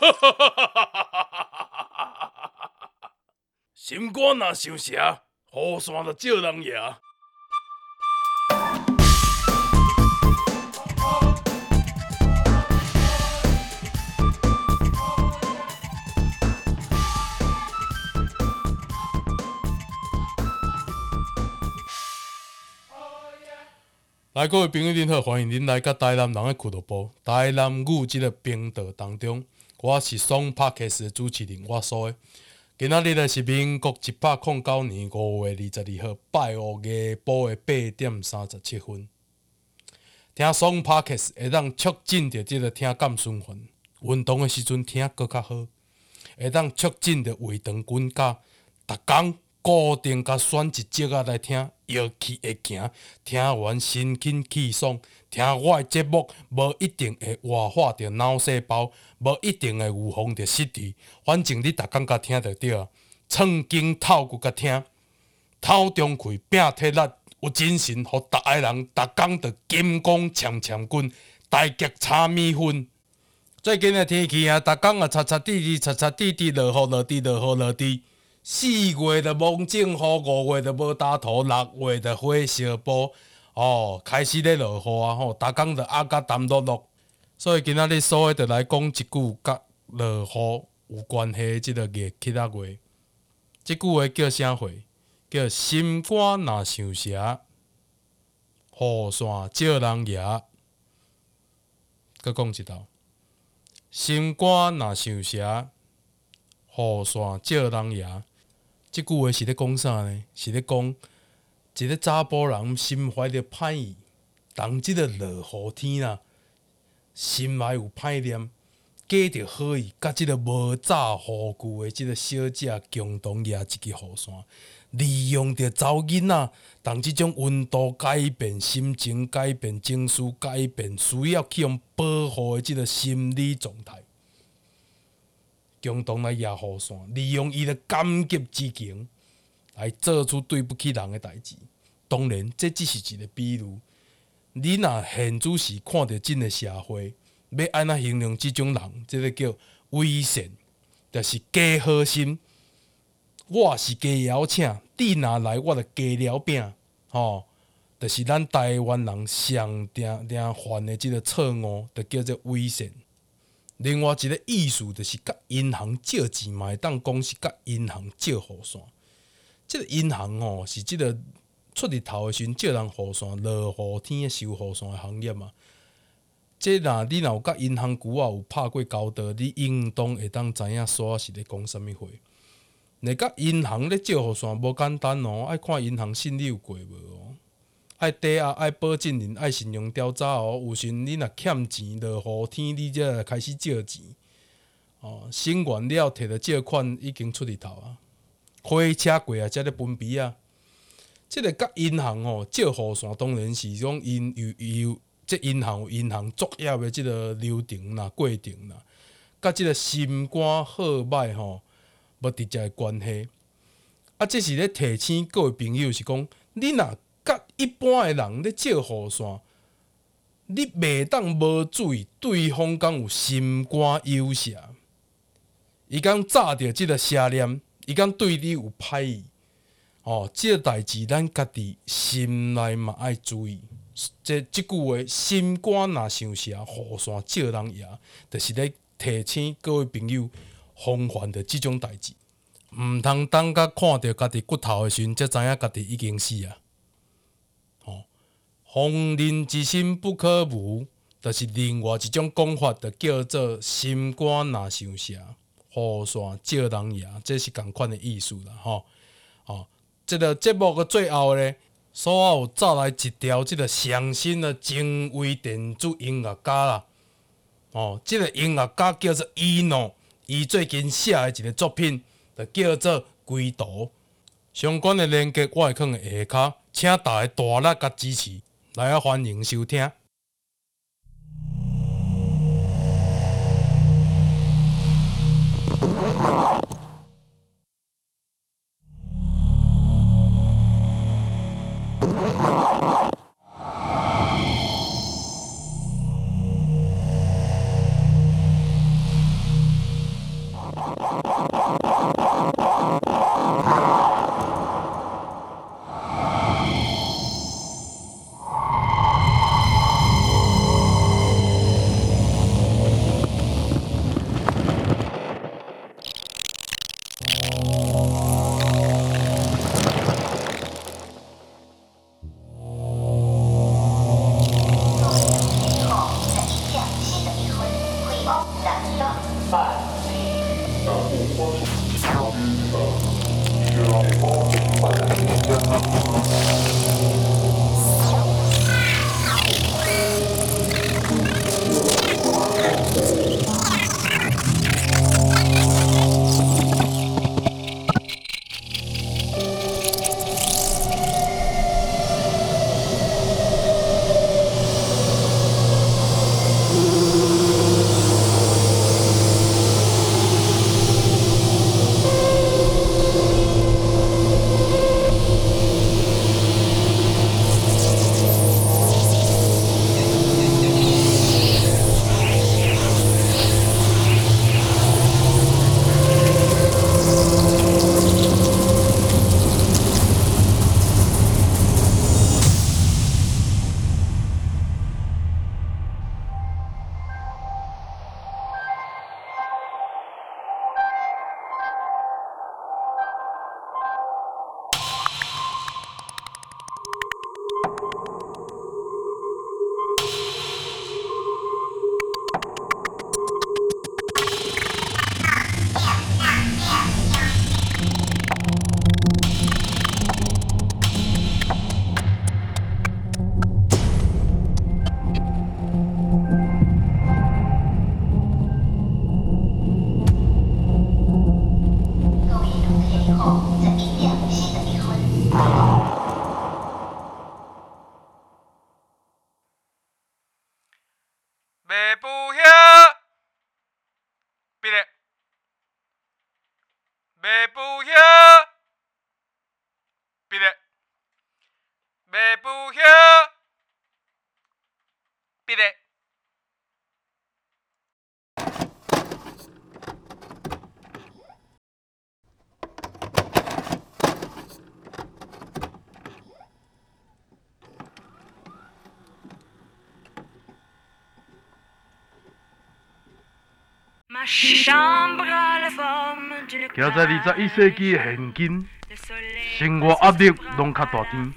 哈哈哈哈哈！心肝若想吃，雨伞就借人爷。来，各位朋友您好，欢迎您来到台南人的俱乐部，台南语这个频道当中。我是双 Podcast 的主持人，我说。今仔日呢是民国一百零九年五月二十二号，拜五夜晡的八点三十七分。听爽 p o d c a s 会当促进着即个听感循环，运动的时阵听阁较好，会当促进着胃肠滚加，逐工固定甲选一集仔来听，药气会行，听完神清气爽。听我的节目，无一定会活化着脑细胞，无一定会有风着失地，反正你逐工甲听着对。创经透骨甲听，透中开，拼体力，有精神，互逐个人逐工着金光闪闪滚，大吉炒米粉。最近的天气啊，逐工啊，擦擦滴滴，擦擦滴滴，落雨落滴，落雨落滴。四月的蒙正雨，五月的无大土，六月的火烧波。哦，开始咧落雨啊！吼，逐工着压甲澹漉漉，所以今仔日所以着来讲一句甲落雨有关系的即个热气仔话。即句话叫啥话？叫心肝若想食，雨伞借人爷。搁讲一道，心肝若想食，雨伞借人爷。即句话是咧讲啥呢？是咧讲。一个查甫人心怀着歹意，当即个落雨天啊，心内有歹念，过着好意，甲即个无早无旧的即个小姐共同抓一支雨伞，利用着查某囡仔，当即种温度改变、心情改变、情绪改变，需要去用保护的即个心理状态，共同来抓雨伞，利用伊的感激之情。来做出对不起人的代志，当然这只是一个比喻。你若现主时看到真个社会，要安怎形容这种人？这个叫伪善，就是假好心。我是假邀请，你若来，我就假了饼。吼，就是咱台湾人上定定犯的这个错误，就叫做伪善。另外一个意思，就是甲银行借钱嘛，会当讲是甲银行借雨伞。即个银行吼是即个出日头诶时阵借人雨伞，落雨天诶收雨伞诶行业嘛。即若你若有甲银行龟仔有拍过交道，你应当会当知影煞是咧讲啥物话。你甲银行咧借雨伞无简单哦，爱看银行信你有过无哦，爱抵押、爱保证人、爱信用调查哦。有时你若欠钱，落雨天你才来开始借钱哦，申完了摕着借款已经出日头啊。火车过啊，才咧分批啊！即个甲银行吼借雨伞，当然是种因有有即银行有银行作业的即个流程啦、过程啦，甲即个心肝好歹吼无直接的关系。啊，这是咧提醒各位朋友是讲，你若甲一般的人咧借雨伞，你袂当无注意对方敢有心肝有啥，伊敢炸着即个邪念。伊讲对你有歹意，哦，这代志咱家己心内嘛爱注意。这这句话，心肝若想食，雨伞借人也，就是咧提醒各位朋友防范着这种代志，毋通等甲看着家己骨头的时阵，才知影家己已经死啊！哦，防人之心不可无，就是另外一种讲法，就叫做心肝若想食。雨伞借人也，这是共款的意思啦，吼哦，这个节目的最后咧，所有再来一条这个上新的前卫电子音乐家啦，哦，这个音乐家叫做伊诺，伊最近写的一个作品就叫做归途。相关的连接我会放在下骹，请大家大力甲支持，来啊欢迎收听。Beppo! 徛在二十一世纪的现今，生活压力拢较大天。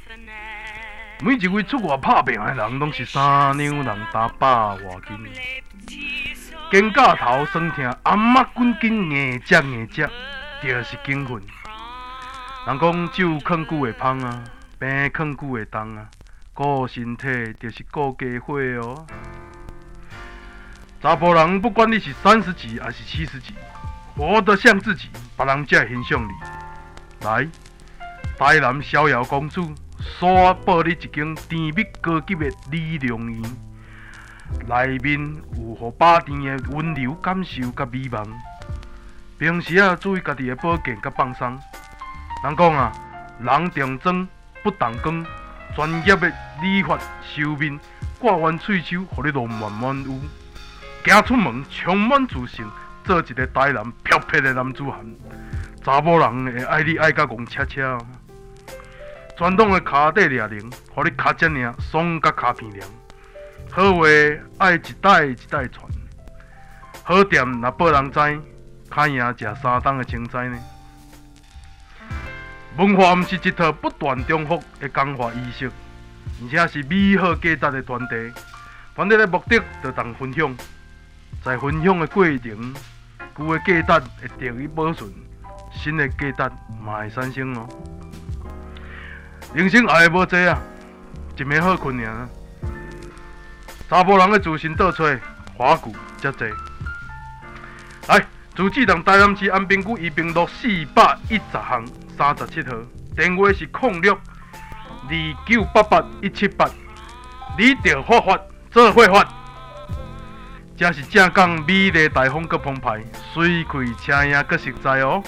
每一位出外打拼的人，拢是三两人打百外斤。肩胛头酸痛，阿妈滚筋硬只硬只，就是精神。人讲酒藏久会芳啊，病藏久会重啊，顾身体就是顾家伙哦。查甫人不管你是三十几还是七十几，活得像自己，别人才会欣赏你。来，台南逍遥公主，刷报你一间甜蜜高级的理容院，内面有互百甜的温柔感受甲美梦。平时啊，注意家己的保健甲放松。人讲啊，人重妆不重工，专业的理发修面，挂完喙须，互你容满满有。行出门充满自信，做一个台南漂泊的男子汉。查某人会爱你爱甲戆恰恰。传统的脚底抓铃，互你脚趾领爽甲脚皮凉。好话爱一代一代传，好店若无人知，较赢食三冬的青菜呢。文化毋是一套不断重复的讲话仪式，而且是美好价值的传递。传递的目的就当分享。在分享的过程，旧的价值会得以保存，新的价值嘛会产生哦。人生爱的无多啊，一暝好困尔。查甫人的自信倒找，花骨才多。来，朱志东台南市安平区宜平路四百一十巷三十七号，电话是零六二九八八一七八，你着发发做会发，真是正港美丽大方阁澎湃，水气车影阁实在哦。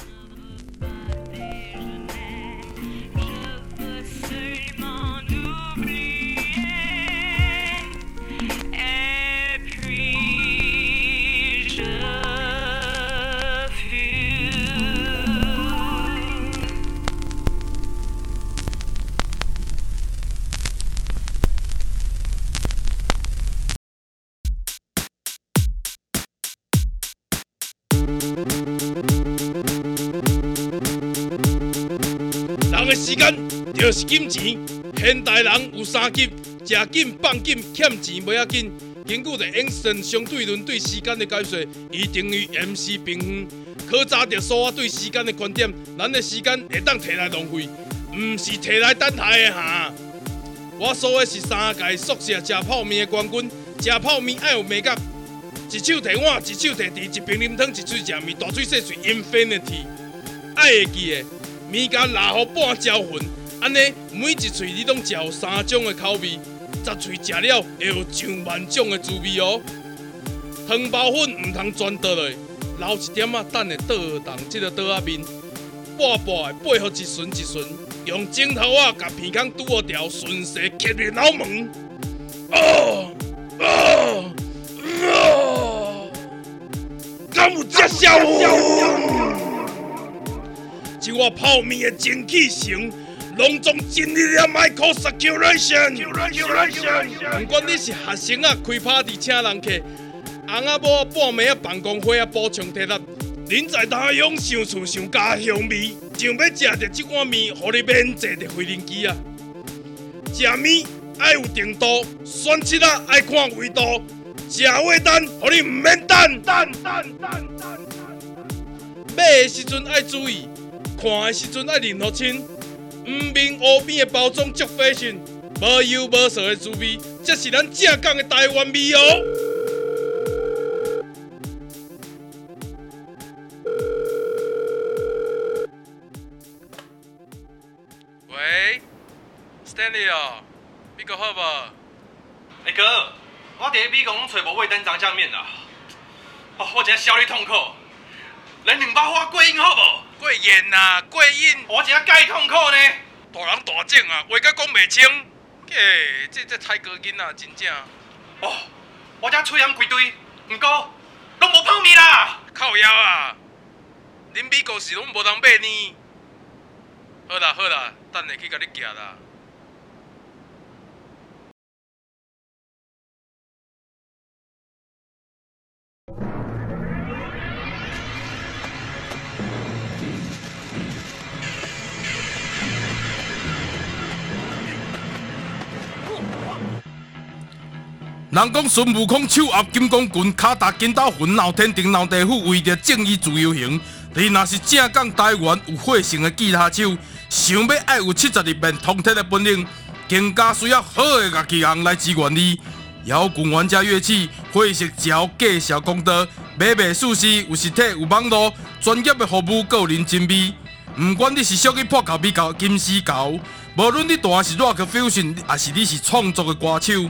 时间就是金钱，现代人有三急：食紧、放紧、欠钱袂要紧。根据着英森相对论对时间的解说，伊等于 MC 平方。考察着所有对时间的观点，咱的时间会当摕来浪费，毋是摕来等待的哈。我说的是三届宿舍食泡面的冠军，食泡面爱有美感，一手提碗，一手提箸，一边啉汤，一嘴食面，大嘴细嘴，Infinity，爱会记的。面甲拉予半焦混，安尼每一喙你拢嚼三种的口味，十喙食了会有上万种的滋味哦。汤包粉毋通全倒落，留一点仔等下倒动这个倒仔面，半半的配合一顺一顺，用指头仔甲鼻孔拄好条，顺势吸入脑门。哦哦哦！敢有这效果？是我泡面的精气神，隆重经历了 Michael Circulation。不管你是学生啊，开 party 请人客，翁仔某半暝啊办公会啊补充体力，人在他乡想厝想家乡味，想要食着这碗面，互你免坐着飞轮机啊！食面爱有程度，选择啊爱看味道，食话等，互你唔免等。等等等等，买的时阵爱注意。看的时阵爱认好清，毋明乌边的包装足费信，无油无色的滋味，才是咱正港的台湾味哦。喂，Stanley 哦，你阁好无？哎、欸、哥，我伫美国拢找无味登炸酱面啦，哦，我真小你痛苦，来两包花桂英好无？过瘾啊，过瘾！我真介痛苦呢。大人大正啊，话甲讲袂清。诶、欸，这这太过瘾啊，真正。哦，我这喙炎规堆，毋过拢无泡面啦。靠腰啊！恁美国是拢无人买呢。好啦好啦，等下去甲你寄啦。人讲孙悟空手握金刚棍，脚踏筋斗云，闹天庭闹地府，为着正义自由行。你若是正港台湾有血性的吉他手，想要爱有七十二变通天的本领，更加需要好的乐器行来支援你。摇滚玩家乐器会是交介绍公道，买卖舒适，有实体有网络，专业的服务，个人真美。不管你是属于破口比较金丝猴，无论你弹是 Rock Fusion，还是你是创作的歌手。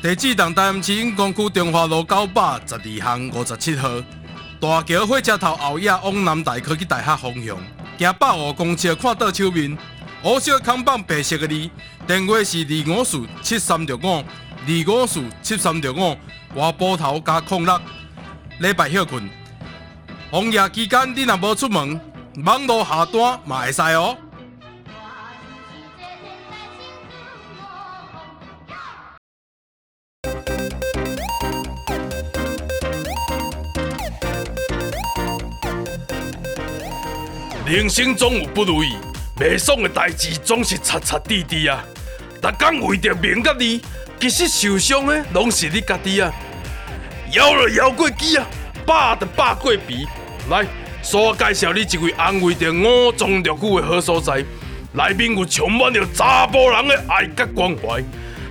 地址：台市永光区中华路九百十二巷五十七号。大桥火车头后野往南大科技大学方向，行百五公司看到手面，乌色的看板白色的字，电话是二五四七三六五二五四七三六五，外埔头加空六。礼拜休困，红叶期间你若无出门，网络下单嘛会使哦。人生总有不如意，袂爽的代志总是擦擦滴滴啊！逐天为着名甲利，其实受伤的拢是你家己啊！摇了摇过机啊，霸的霸过皮。来，所我介绍你一位安慰着五脏六腑的好所在，内面有充满着查甫人的爱甲关怀。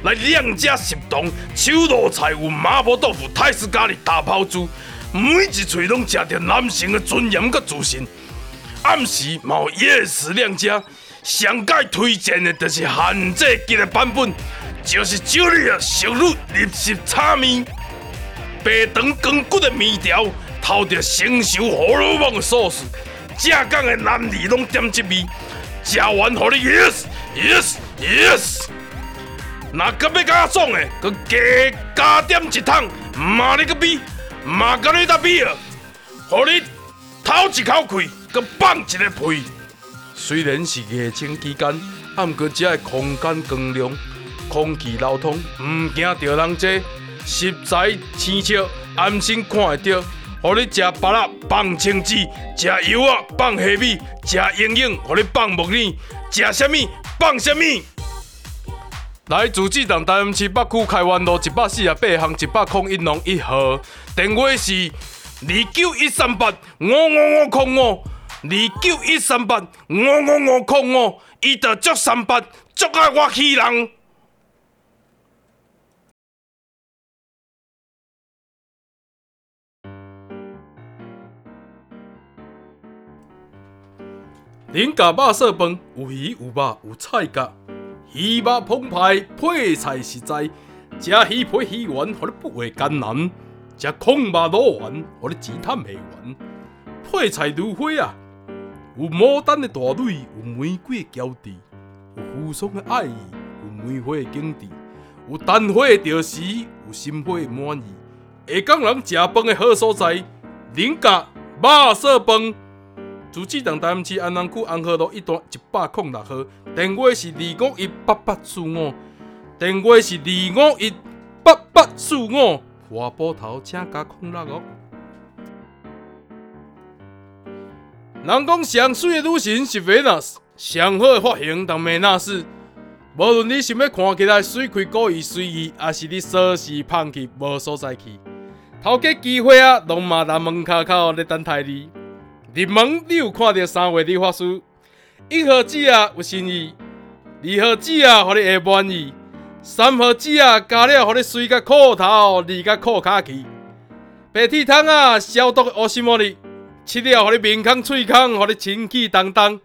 来靓家食堂，手路菜有麻婆豆腐、泰式咖喱、大泡猪，每一喙拢食着男性的尊严甲自信。暗时嘛有夜市两家，上界推荐的就是限制级的版本，就是少你啊熟女入食炒面，白长光骨的面条，透着成熟荷尔蒙的 sauce，正港的男儿拢点这味，食完互你 yes yes yes。那个要加爽的，佮加加点一桶，麻你个逼，麻甲你搭逼啊，互你透一口气。佮放一个屁，虽然是疫情期间，啊，毋过遮个空间光亮，空气流通，毋惊着人济，实在清澈，安心看会到。互你食芭乐放青籽，食油啊放虾米，食营养，互你放木耳，食虾米放虾米。来自治党台南市北区开元路一百四十八巷一百空一弄一号，电话是二九一三八五五五空五。二九一三八五五五空五，伊着足三八，足爱我欺人。林家肉色饭有鱼有肉有菜甲，鱼肉澎湃，配菜实在，食鱼配鱼丸，互你不会艰难；食空肉卤丸，互你只贪袂完，配菜如花啊！有牡丹的大蕊，有玫瑰的娇滴，有扶桑的爱意，有梅花的景致，有丹花的调时，有心花的满意。下港人食饭的好所在，林家肉色饭。自治党台南市安南区安和路一段一百零六号，电话是二五一八八四五，电话是二五一八八四五。华波头请加空六哦。人讲上水的女神是 Venus，上好的发型当美纳斯。无论你想要看起来水亏故意随意，还是你锁匙放弃无所在去，头家机会啊，拢嘛在门口口咧等待你。入门你有看到三位理发师，一号指啊有新意，二号指啊互你会满意，三号指啊加了互你水甲裤头，二甲裤卡去，白铁汤啊消毒乌西莫哩。吃了，互你面孔、喙孔，互你清气荡荡；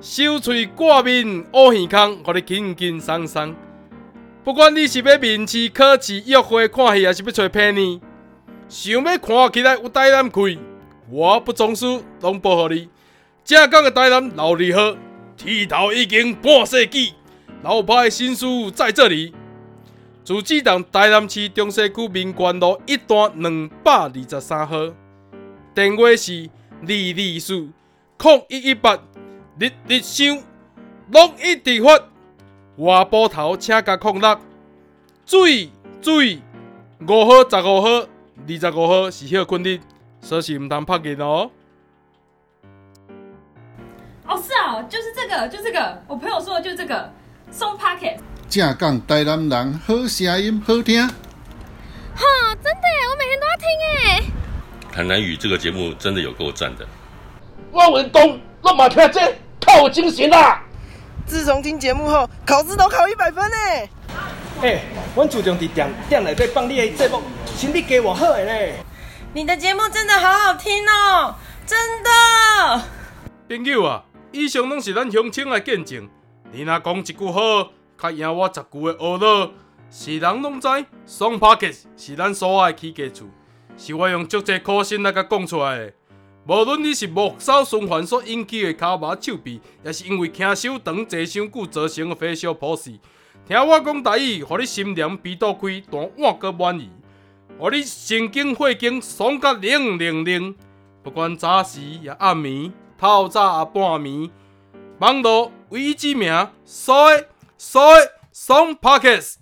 收喙挂面，乌耳孔，互你轻轻松松。不管你是要面试、考试、约会、看戏，还是要找便宜，想要看起来有台南气，我不装输，拢保护你。正港的台南老字号，剃头已经半世纪，老派的新书在这里。自治党台南市中西区民权路一段两百二十三号。电话是二二四零一一八，日日想，拢一直发。外埔头请加空六，水水五号十五号二十五号是休困日，所以唔通拍紧哦。哦，是啊，就是这个，就这个，我朋友说的就这个，送 packet。正港台南人好声音好听，哈，真的，我每天都要听诶。台南语这个节目真的有够赞的。汪文东，那马天真太有精神啦！自从听节目后，考试都考一百分呢。哎、欸，我注重在点点来对帮你的节目，心力给我好的嘞。你的节目真的好好听哦，真的。朋友啊，以上拢是咱乡亲的见证，你若讲一句好，较赢我十句的恶乐。是人拢知，双 Podcast 是咱所爱起家厝。是我用足济苦心来甲讲出来的。无论你是末梢循环所引起的骹麻手臂，也是因为骑伤长坐伤久造成的火烧破死，听我讲台语，互你心凉鼻肚开，但我阁满意，互你神经血经爽甲灵灵灵。不管早时也暗暝，透早也半暝，网络唯一之名，爽爽爽 Podcast。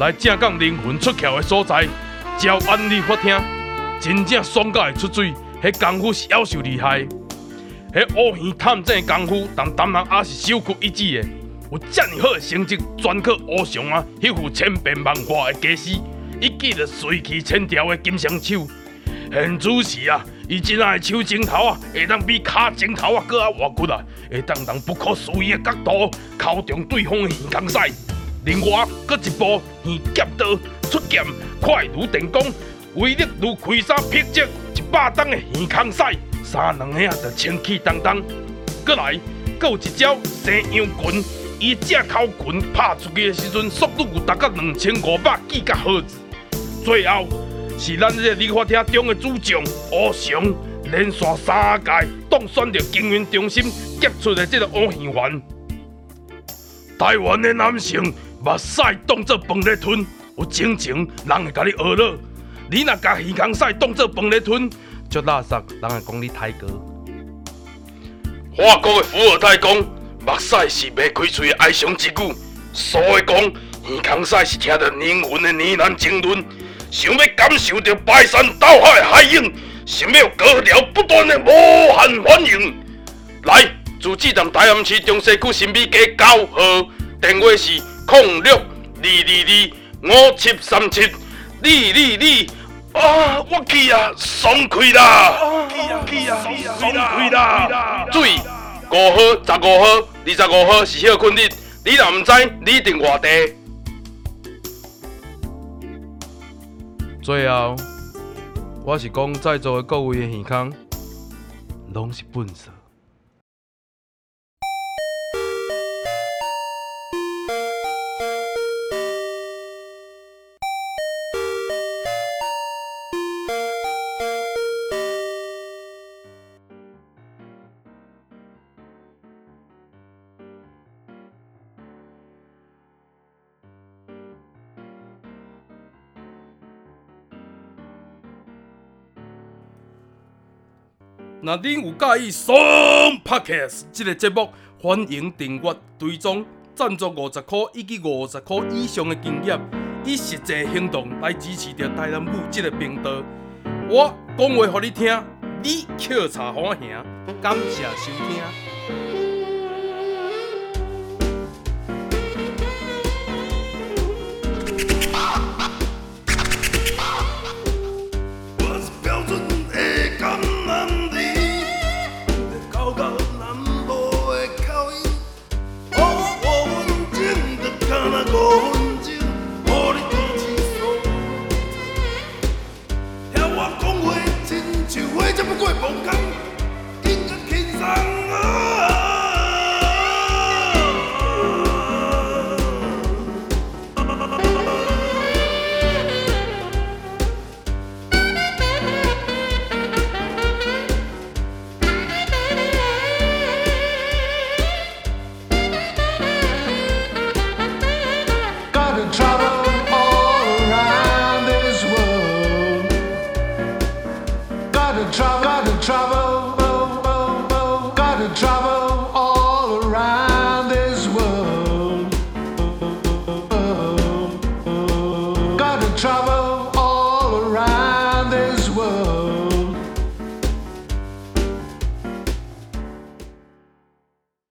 来正港灵魂出窍的所在，招安利法听，真正爽到会出水，迄功夫是夭寿厉害。迄乌鱼探针的功夫，但当然也是首屈一指的。有遮尔好的成绩，专靠乌上啊，迄副千变万化的架势，一记着随气千条的金双手。现主时啊，伊即仔的手指头啊，会当比脚指头啊，搁较活骨啊，会当从不可思议的角度敲中对方的耳孔塞。另外，搁一部耳剑刀出剑，快如电光，威力如开山劈石，一百吨的耳孔塞，三两下就清气荡荡。搁来，搁有一招西洋拳，伊这口拳拍出去的时阵，速度有达到两千五百几甲赫兹。最后是咱这个理发厅中的主将乌翔，连续三届当选着经营中心杰出的这个乌鱼丸。台湾的男性。目屎当做饭来吞，有情情人会甲你学了。你若甲耳孔屎当做饭来吞，就垃圾人会讲你太哥。法国的伏尔泰讲，目屎是未开嘴的哀伤之语。所以讲，耳孔屎是听着灵魂的呢喃经纶。想要感受着排山倒海的海涌，想要高潮不断的无限欢迎。来，自治站大安市中西区新美街九号，电话是。零六二二二五七三七，你你你啊！我去啊，爽快啦！我去啊，爽快啦！注意，五号、十五号、二十五号是休困日，你若唔知，你一定外地。最后，我是讲在座的各位的耳孔，拢是笨色。若恁有介意双 Podcast 这个节目，欢迎订阅、追踪、赞助五十块以及五十块以上的金额，以实际行动来支持着台南母这个频道。我讲话给你听，你笑茶欢迎，感谢收听。